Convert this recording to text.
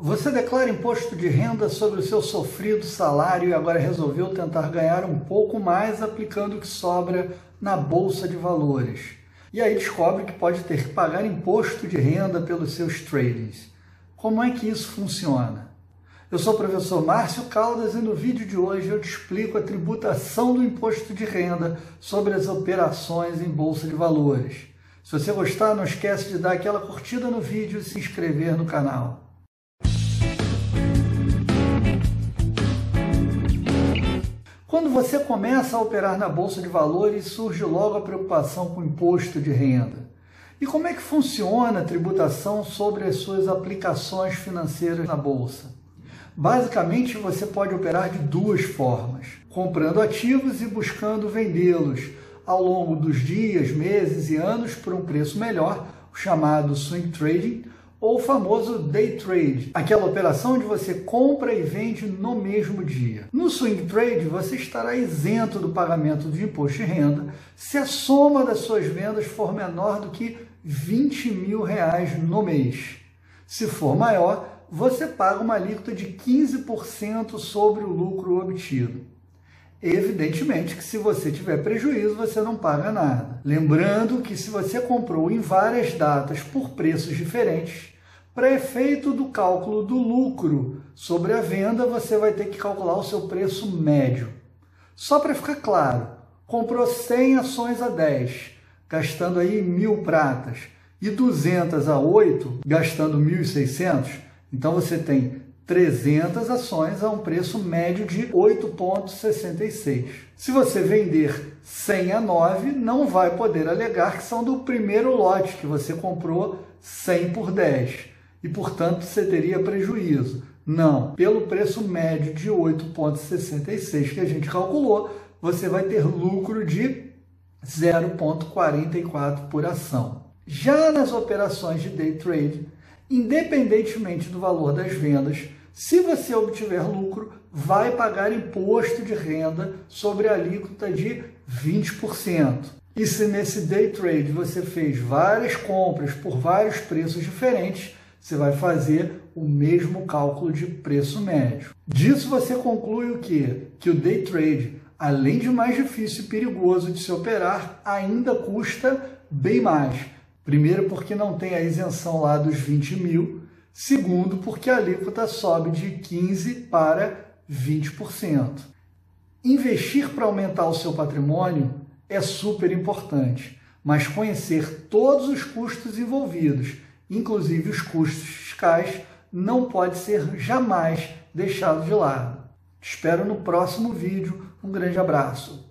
Você declara imposto de renda sobre o seu sofrido salário e agora resolveu tentar ganhar um pouco mais aplicando o que sobra na bolsa de valores. E aí descobre que pode ter que pagar imposto de renda pelos seus tradings. Como é que isso funciona? Eu sou o professor Márcio Caldas e no vídeo de hoje eu te explico a tributação do imposto de renda sobre as operações em bolsa de valores. Se você gostar, não esquece de dar aquela curtida no vídeo e se inscrever no canal. Quando você começa a operar na bolsa de valores, surge logo a preocupação com o imposto de renda. E como é que funciona a tributação sobre as suas aplicações financeiras na bolsa? Basicamente, você pode operar de duas formas: comprando ativos e buscando vendê-los ao longo dos dias, meses e anos por um preço melhor, o chamado swing trading, ou o famoso day trade, aquela operação onde você compra e vende no mesmo dia. No swing trade, você estará isento do pagamento de imposto de renda se a soma das suas vendas for menor do que 20 mil reais no mês. Se for maior, você paga uma alíquota de 15% sobre o lucro obtido. Evidentemente que se você tiver prejuízo, você não paga nada. Lembrando que se você comprou em várias datas por preços diferentes, para efeito do cálculo do lucro sobre a venda, você vai ter que calcular o seu preço médio. Só para ficar claro, comprou 100 ações a 10, gastando aí mil pratas, e 200 a 8, gastando 1.600, então você tem 300 ações a um preço médio de 8,66. Se você vender 100 a 9, não vai poder alegar que são do primeiro lote que você comprou 100 por 10 e, portanto, você teria prejuízo. Não, pelo preço médio de 8,66 que a gente calculou, você vai ter lucro de 0,44 por ação. Já nas operações de day trade, independentemente do valor das vendas, se você obtiver lucro, vai pagar imposto de renda sobre a alíquota de 20%. E se nesse day trade você fez várias compras por vários preços diferentes, você vai fazer o mesmo cálculo de preço médio. Disso você conclui o quê? Que o day trade, além de mais difícil e perigoso de se operar, ainda custa bem mais. Primeiro, porque não tem a isenção lá dos 20 mil, Segundo, porque a alíquota sobe de 15% para 20%. Investir para aumentar o seu patrimônio é super importante, mas conhecer todos os custos envolvidos, inclusive os custos fiscais, não pode ser jamais deixado de lado. Te espero no próximo vídeo. Um grande abraço.